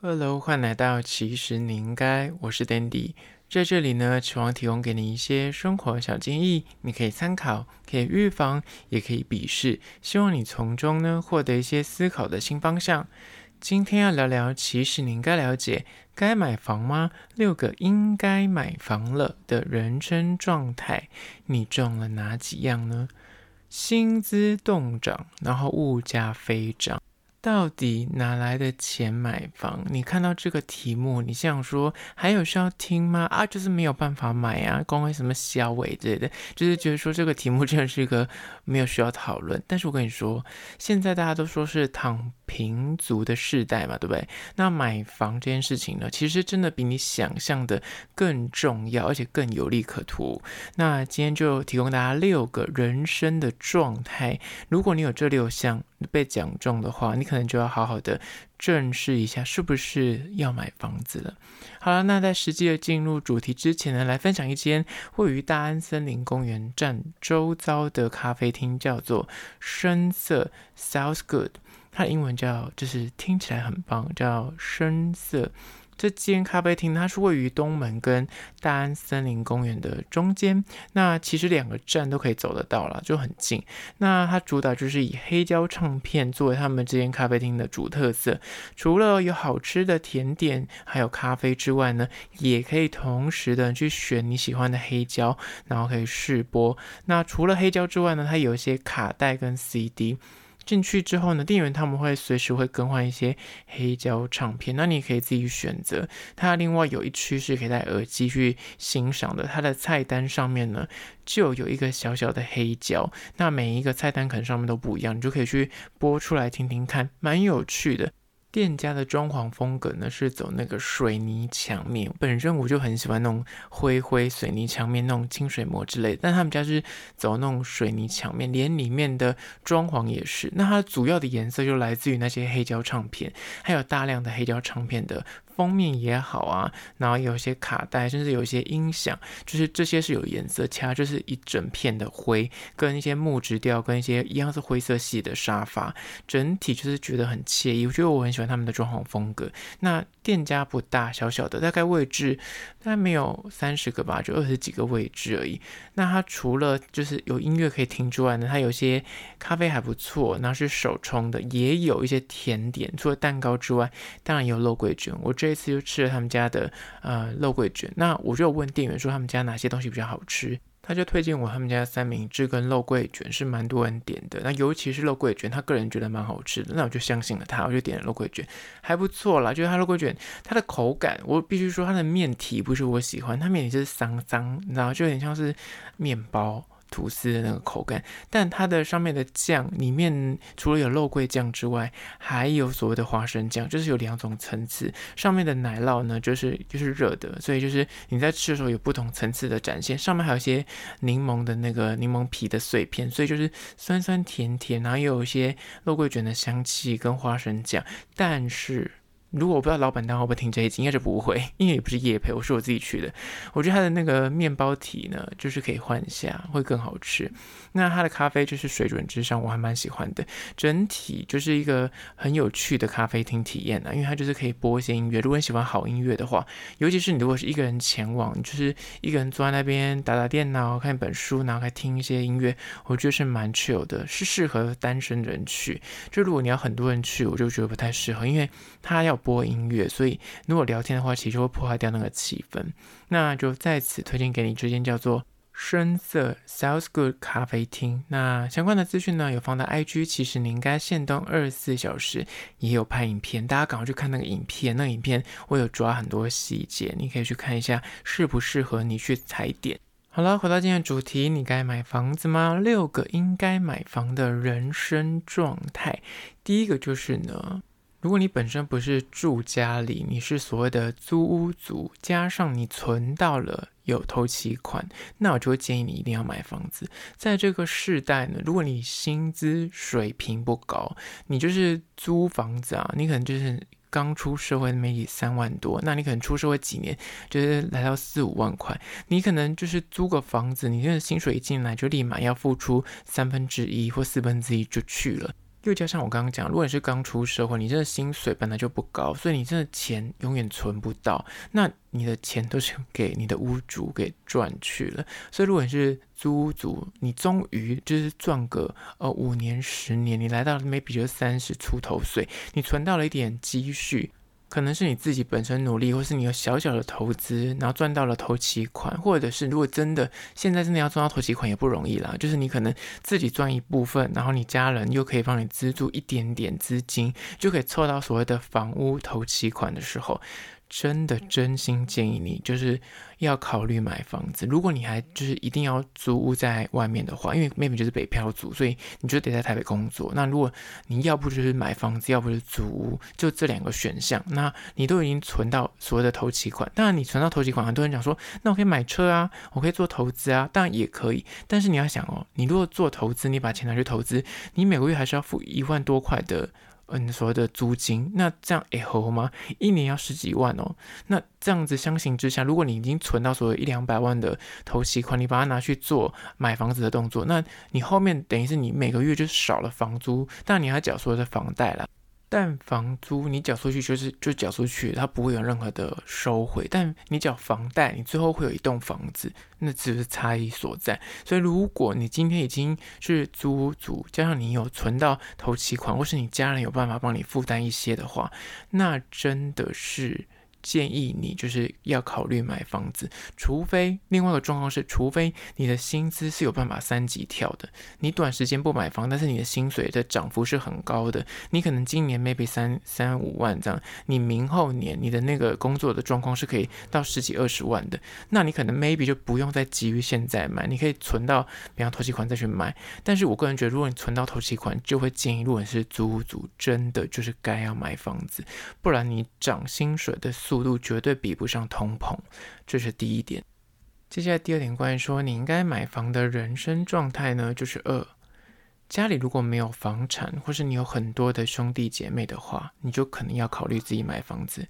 二楼欢迎来到其实你应该，我是 Dandy，在这里呢，希望提供给你一些生活小建议，你可以参考，可以预防，也可以鄙视，希望你从中呢获得一些思考的新方向。今天要聊聊，其实你应该了解，该买房吗？六个应该买房了的人生状态，你中了哪几样呢？薪资动涨，然后物价飞涨。到底哪来的钱买房？你看到这个题目，你想说还有需要听吗？啊，就是没有办法买啊，光为什么小伟之类的，就是觉得说这个题目真的是一个没有需要讨论。但是我跟你说，现在大家都说是躺平族的世代嘛，对不对？那买房这件事情呢，其实真的比你想象的更重要，而且更有利可图。那今天就提供大家六个人生的状态，如果你有这六项被讲中的话，你可能就要好好的正视一下，是不是要买房子了。好了，那在实际的进入主题之前呢，来分享一间位于大安森林公园站周遭的咖啡厅，叫做深色 Sounds Good。它英文叫，就是听起来很棒，叫深色。这间咖啡厅它是位于东门跟大安森林公园的中间，那其实两个站都可以走得到了，就很近。那它主打就是以黑胶唱片作为他们这间咖啡厅的主特色，除了有好吃的甜点还有咖啡之外呢，也可以同时的去选你喜欢的黑胶，然后可以试播。那除了黑胶之外呢，它有一些卡带跟 CD。进去之后呢，店员他们会随时会更换一些黑胶唱片，那你可以自己选择。它另外有一区是可以戴耳机去欣赏的，它的菜单上面呢就有一个小小的黑胶，那每一个菜单可能上面都不一样，你就可以去播出来听听看，蛮有趣的。店家的装潢风格呢是走那个水泥墙面，本身我就很喜欢那种灰灰水泥墙面那种清水膜之类，但他们家是走那种水泥墙面，连里面的装潢也是。那它主要的颜色就来自于那些黑胶唱片，还有大量的黑胶唱片的。封面也好啊，然后有些卡带，甚至有一些音响，就是这些是有颜色，其他就是一整片的灰，跟一些木质调，跟一些一样是灰色系的沙发，整体就是觉得很惬意。我觉得我很喜欢他们的装潢风格。那店家不大，小小的，大概位置大概没有三十个吧，就二十几个位置而已。那它除了就是有音乐可以听之外呢，它有些咖啡还不错，然后是手冲的，也有一些甜点，除了蛋糕之外，当然也有肉桂卷。我这这次就吃了他们家的呃肉桂卷，那我就问店员说他们家哪些东西比较好吃，他就推荐我他们家三明治跟肉桂卷是蛮多人点的，那尤其是肉桂卷，他个人觉得蛮好吃的，那我就相信了他，我就点了肉桂卷，还不错啦，就是他肉桂卷它的口感，我必须说它的面体不是我喜欢，它面体是桑桑，你知道，就有点像是面包。吐司的那个口感，但它的上面的酱里面除了有肉桂酱之外，还有所谓的花生酱，就是有两种层次。上面的奶酪呢，就是就是热的，所以就是你在吃的时候有不同层次的展现。上面还有一些柠檬的那个柠檬皮的碎片，所以就是酸酸甜甜，然后又有一些肉桂卷的香气跟花生酱，但是。如果我不知道老板他会不会听这一集，应该是不会，因为也不是夜配，我是我自己去的。我觉得它的那个面包体呢，就是可以换一下，会更好吃。那它的咖啡就是水准之上，我还蛮喜欢的。整体就是一个很有趣的咖啡厅体验啊，因为它就是可以播一些音乐。如果你喜欢好音乐的话，尤其是你如果是一个人前往，就是一个人坐在那边打打电脑、看一本书，然后还听一些音乐，我觉得是蛮 chill 的，是适合单身人去。就如果你要很多人去，我就觉得不太适合，因为它要。播音乐，所以如果聊天的话，其实会破坏掉那个气氛。那就在此推荐给你这间叫做深色 Sounds Good 咖啡厅。那相关的资讯呢，有放在 IG，其实你应该限动二十四小时，也有拍影片，大家赶快去看那个影片。那个影片我有抓很多细节，你可以去看一下适不适合你去踩点。好了，回到今天的主题，你该买房子吗？六个应该买房的人生状态，第一个就是呢。如果你本身不是住家里，你是所谓的租屋族，加上你存到了有头期款，那我就会建议你一定要买房子。在这个世代呢，如果你薪资水平不高，你就是租房子啊，你可能就是刚出社会没几三万多，那你可能出社会几年，就是来到四五万块，你可能就是租个房子，你这个薪水一进来就立马要付出三分之一或四分之一就去了。又加上我刚刚讲，如果你是刚出社会，你真的薪水本来就不高，所以你真的钱永远存不到，那你的钱都是给你的屋主给赚去了。所以如果你是租屋主，你终于就是赚个呃五年十年，你来到 maybe 就三十出头岁，你存到了一点积蓄。可能是你自己本身努力，或是你有小小的投资，然后赚到了头期款，或者是如果真的现在真的要赚到头期款也不容易啦。就是你可能自己赚一部分，然后你家人又可以帮你资助一点点资金，就可以凑到所谓的房屋头期款的时候。真的真心建议你，就是要考虑买房子。如果你还就是一定要租屋在外面的话，因为 maybe 就是北漂族，所以你就得在台北工作。那如果你要不就是买房子，要不就是租屋，就这两个选项。那你都已经存到所谓的头期款，当然你存到头期款，很多人讲说，那我可以买车啊，我可以做投资啊，当然也可以。但是你要想哦，你如果做投资，你把钱拿去投资，你每个月还是要付一万多块的。嗯，所谓的租金，那这样也合吗？一年要十几万哦。那这样子相形之下，如果你已经存到所谓一两百万的头期款，你把它拿去做买房子的动作，那你后面等于是你每个月就少了房租，但你还缴所有的房贷了。但房租你缴出去就是就缴出去，它不会有任何的收回。但你缴房贷，你最后会有一栋房子，那只是差异所在。所以如果你今天已经是租屋主，加上你有存到头期款，或是你家人有办法帮你负担一些的话，那真的是。建议你就是要考虑买房子，除非另外一个状况是，除非你的薪资是有办法三级跳的，你短时间不买房，但是你的薪水的涨幅是很高的，你可能今年 maybe 三三五万这样，你明后年你的那个工作的状况是可以到十几二十万的，那你可能 maybe 就不用再急于现在买，你可以存到比方头期款再去买。但是我个人觉得，如果你存到头期款，就会建议，如果你是租屋族，真的就是该要买房子，不然你涨薪水的速。度绝对比不上通膨，这是第一点。接下来第二点，关于说你应该买房的人生状态呢，就是二，家里如果没有房产，或是你有很多的兄弟姐妹的话，你就可能要考虑自己买房子。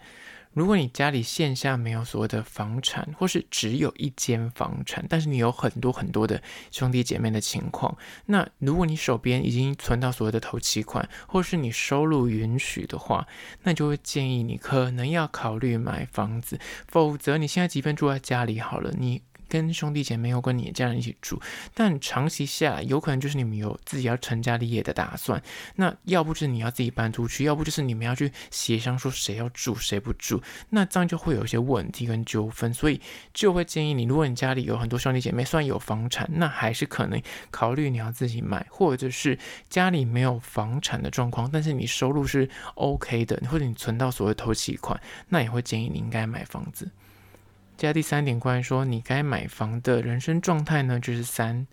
如果你家里线下没有所谓的房产，或是只有一间房产，但是你有很多很多的兄弟姐妹的情况，那如果你手边已经存到所谓的头期款，或是你收入允许的话，那就会建议你可能要考虑买房子，否则你现在即便住在家里好了，你。跟兄弟姐妹或跟你的家人一起住，但长期下来，有可能就是你们有自己要成家立业的打算。那要不就是你要自己搬出去，要不就是你们要去协商说谁要住谁不住，那这样就会有一些问题跟纠纷。所以就会建议你，如果你家里有很多兄弟姐妹，虽然有房产，那还是可能考虑你要自己买，或者是家里没有房产的状况，但是你收入是 OK 的，或者你存到所谓头期款，那也会建议你应该买房子。加第三点，关于说你该买房的人生状态呢，就是三，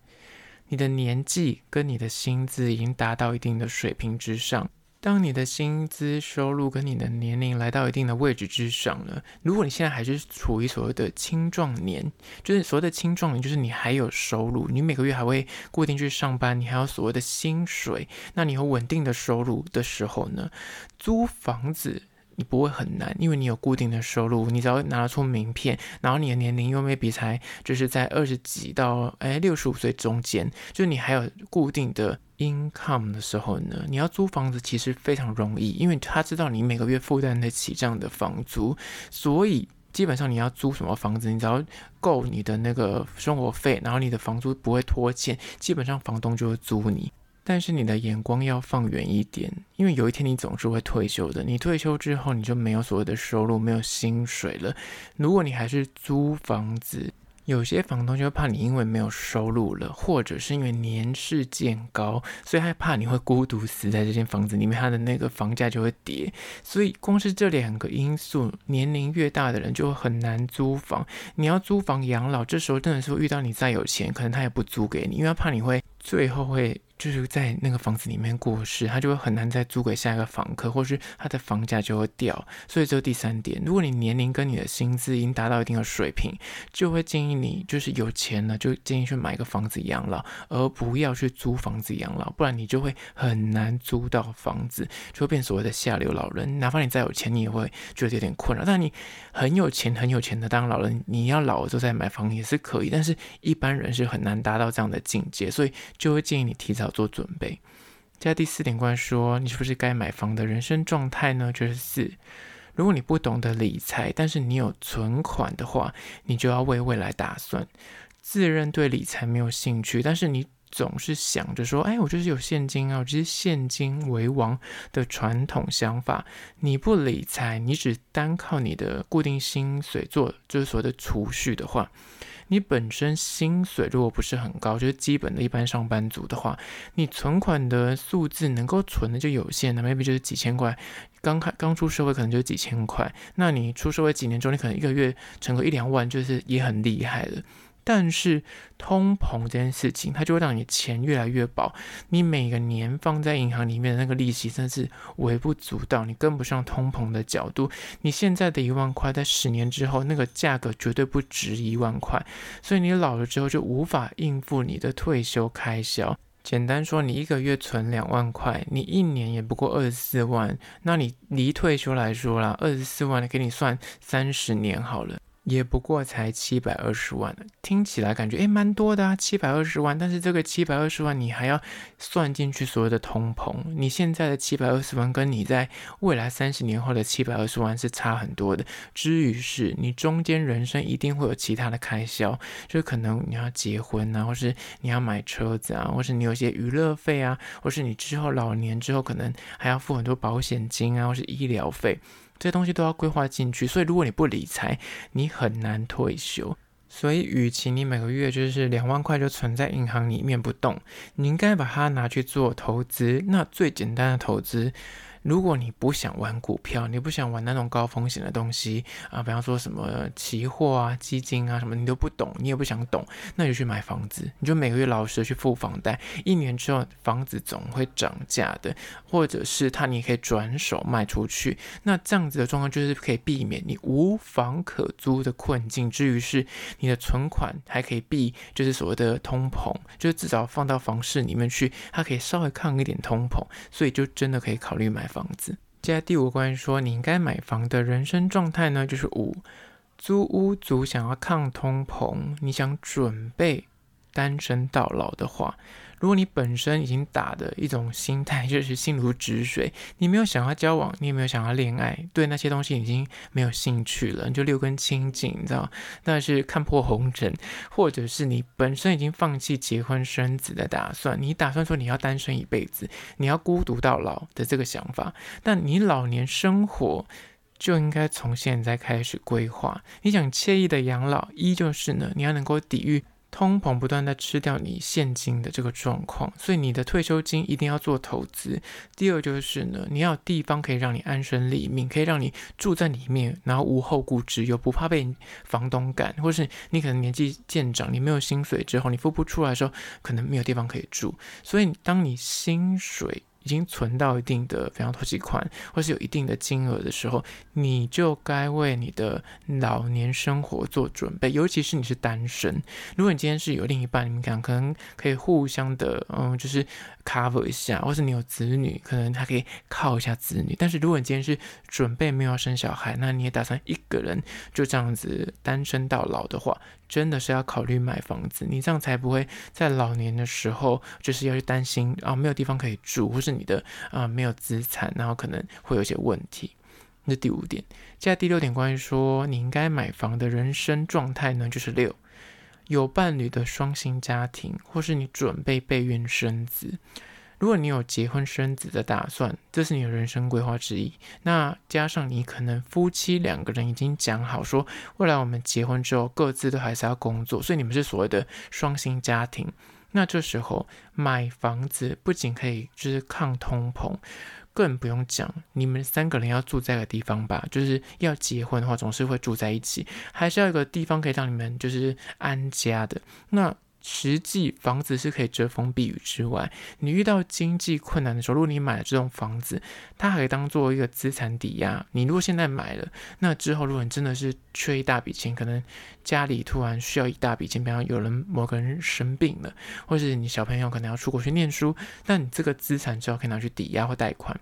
你的年纪跟你的薪资已经达到一定的水平之上。当你的薪资收入跟你的年龄来到一定的位置之上了，如果你现在还是处于所谓的青壮年，就是所谓的青壮年，就是你还有收入，你每个月还会固定去上班，你还有所谓的薪水，那你有稳定的收入的时候呢，租房子。你不会很难，因为你有固定的收入，你只要拿出名片，然后你的年龄又没比才就是在二十几到哎六十五岁中间，就你还有固定的 income 的时候呢，你要租房子其实非常容易，因为他知道你每个月负担得起这样的房租，所以基本上你要租什么房子，你只要够你的那个生活费，然后你的房租不会拖欠，基本上房东就会租你。但是你的眼光要放远一点，因为有一天你总是会退休的。你退休之后，你就没有所谓的收入，没有薪水了。如果你还是租房子，有些房东就会怕你因为没有收入了，或者是因为年事渐高，所以害怕你会孤独死在这间房子里面，他的那个房价就会跌。所以光是这两个因素，年龄越大的人就会很难租房。你要租房养老，这时候真的是遇到你再有钱，可能他也不租给你，因为他怕你会最后会。就是在那个房子里面过世，他就会很难再租给下一个房客，或是他的房价就会掉。所以这第三点，如果你年龄跟你的薪资已经达到一定的水平，就会建议你就是有钱了，就建议去买一个房子养老，而不要去租房子养老，不然你就会很难租到房子，就会变所谓的下流老人。哪怕你再有钱，你也会觉得有点困扰。但你很有钱很有钱的当老人，你要老了之后再买房也是可以，但是一般人是很难达到这样的境界，所以就会建议你提早。要做准备。接下来第四点关于说，你是不是该买房的人生状态呢？就是四，如果你不懂得理财，但是你有存款的话，你就要为未来打算。自认对理财没有兴趣，但是你总是想着说，哎，我就是有现金啊，我就是现金为王的传统想法。你不理财，你只单靠你的固定薪水做，就是所谓的储蓄的话，你本身薪水如果不是很高，就是基本的一般上班族的话，你存款的数字能够存的就有限了，maybe 就是几千块。刚开刚出社会可能就几千块，那你出社会几年之后，你可能一个月存个一两万，就是也很厉害了。但是通膨这件事情，它就会让你钱越来越薄。你每个年放在银行里面的那个利息，真的是微不足道，你跟不上通膨的角度。你现在的一万块，在十年之后，那个价格绝对不值一万块。所以你老了之后，就无法应付你的退休开销。简单说，你一个月存两万块，你一年也不过二十四万。那你离退休来说啦，二十四万，给你算三十年好了。也不过才七百二十万，听起来感觉诶蛮多的啊，七百二十万。但是这个七百二十万你还要算进去所有的通膨，你现在的七百二十万跟你在未来三十年后的七百二十万是差很多的。至于是你中间人生一定会有其他的开销，就可能你要结婚啊，或是你要买车子啊，或是你有些娱乐费啊，或是你之后老年之后可能还要付很多保险金啊，或是医疗费。这些东西都要规划进去，所以如果你不理财，你很难退休。所以，与其你每个月就是两万块就存在银行里面不动，你应该把它拿去做投资。那最简单的投资。如果你不想玩股票，你不想玩那种高风险的东西啊，比方说什么期货啊、基金啊什么，你都不懂，你也不想懂，那你就去买房子，你就每个月老实的去付房贷，一年之后房子总会涨价的，或者是它你可以转手卖出去，那这样子的状况就是可以避免你无房可租的困境，至于是你的存款还可以避，就是所谓的通膨，就是至少放到房市里面去，它可以稍微抗一点通膨，所以就真的可以考虑买房。子。接下来第五关说你应该买房的人生状态呢，就是五，租屋族想要抗通膨，你想准备单身到老的话。如果你本身已经打的一种心态 就是心如止水，你没有想要交往，你也没有想要恋爱，对那些东西已经没有兴趣了，你就六根清净，你知道？但是看破红尘，或者是你本身已经放弃结婚生子的打算，你打算说你要单身一辈子，你要孤独到老的这个想法，但你老年生活就应该从现在开始规划。你想惬意的养老，一就是呢，你要能够抵御。通膨不断在吃掉你现金的这个状况，所以你的退休金一定要做投资。第二就是呢，你要有地方可以让你安身立命，可以让你住在里面，然后无后顾之忧，不怕被房东赶，或是你可能年纪渐长，你没有薪水之后，你付不出来的时候，可能没有地方可以住。所以当你薪水已经存到一定的，比方头期款，或是有一定的金额的时候，你就该为你的老年生活做准备。尤其是你是单身，如果你今天是有另一半，你们俩可能可以互相的，嗯，就是 cover 一下，或是你有子女，可能还可以靠一下子女。但是如果你今天是准备没有要生小孩，那你也打算一个人就这样子单身到老的话，真的是要考虑买房子，你这样才不会在老年的时候就是要去担心啊，没有地方可以住，或是你的啊没有资产，然后可能会有些问题。那第五点，接下第六点，关于说你应该买房的人生状态呢，就是六，有伴侣的双薪家庭，或是你准备备孕生子。如果你有结婚生子的打算，这是你的人生规划之一。那加上你可能夫妻两个人已经讲好说，未来我们结婚之后各自都还是要工作，所以你们是所谓的双薪家庭。那这时候买房子不仅可以就是抗通膨，更不用讲，你们三个人要住在一个地方吧，就是要结婚的话总是会住在一起，还是要有个地方可以让你们就是安家的。那实际房子是可以遮风避雨之外，你遇到经济困难的时候，如果你买了这种房子，它还可以当做一个资产抵押。你如果现在买了，那之后如果你真的是缺一大笔钱，可能家里突然需要一大笔钱，比方有人某个人生病了，或是你小朋友可能要出国去念书，那你这个资产之后可以拿去抵押或贷款。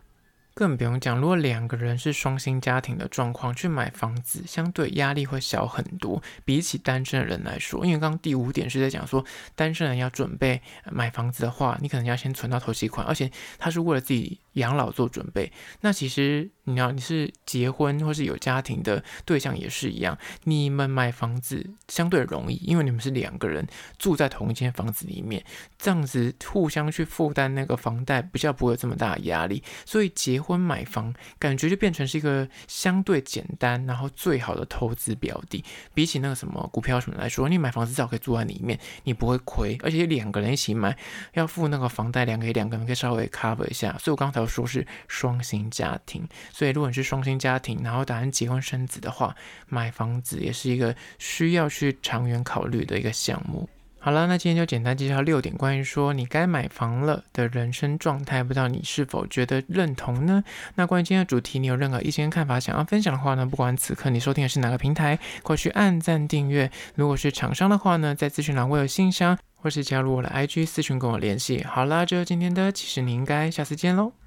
更不用讲，如果两个人是双薪家庭的状况去买房子，相对压力会小很多，比起单身的人来说。因为刚刚第五点是在讲说，单身人要准备买房子的话，你可能要先存到头期款，而且他是为了自己养老做准备。那其实你要你是结婚或是有家庭的对象也是一样，你们买房子相对容易，因为你们是两个人住在同一间房子里面，这样子互相去负担那个房贷，比较不会有这么大的压力，所以结婚买房感觉就变成是一个相对简单，然后最好的投资标的。比起那个什么股票什么来说，你买房子至少可以住在里面，你不会亏。而且两个人一起买，要付那个房贷，两个两个人可以稍微 cover 一下。所以我刚才说是双薪家庭，所以如果你是双薪家庭，然后打算结婚生子的话，买房子也是一个需要去长远考虑的一个项目。好了，那今天就简单介绍六点关于说你该买房了的人生状态，不知道你是否觉得认同呢？那关于今天的主题，你有任何意见看法想要分享的话呢，不管此刻你收听的是哪个平台，快去按赞订阅。如果是厂商的话呢，在资讯栏会有信箱，或是加入我的 IG 私讯跟我联系。好啦，就是今天的，其实你应该下次见喽。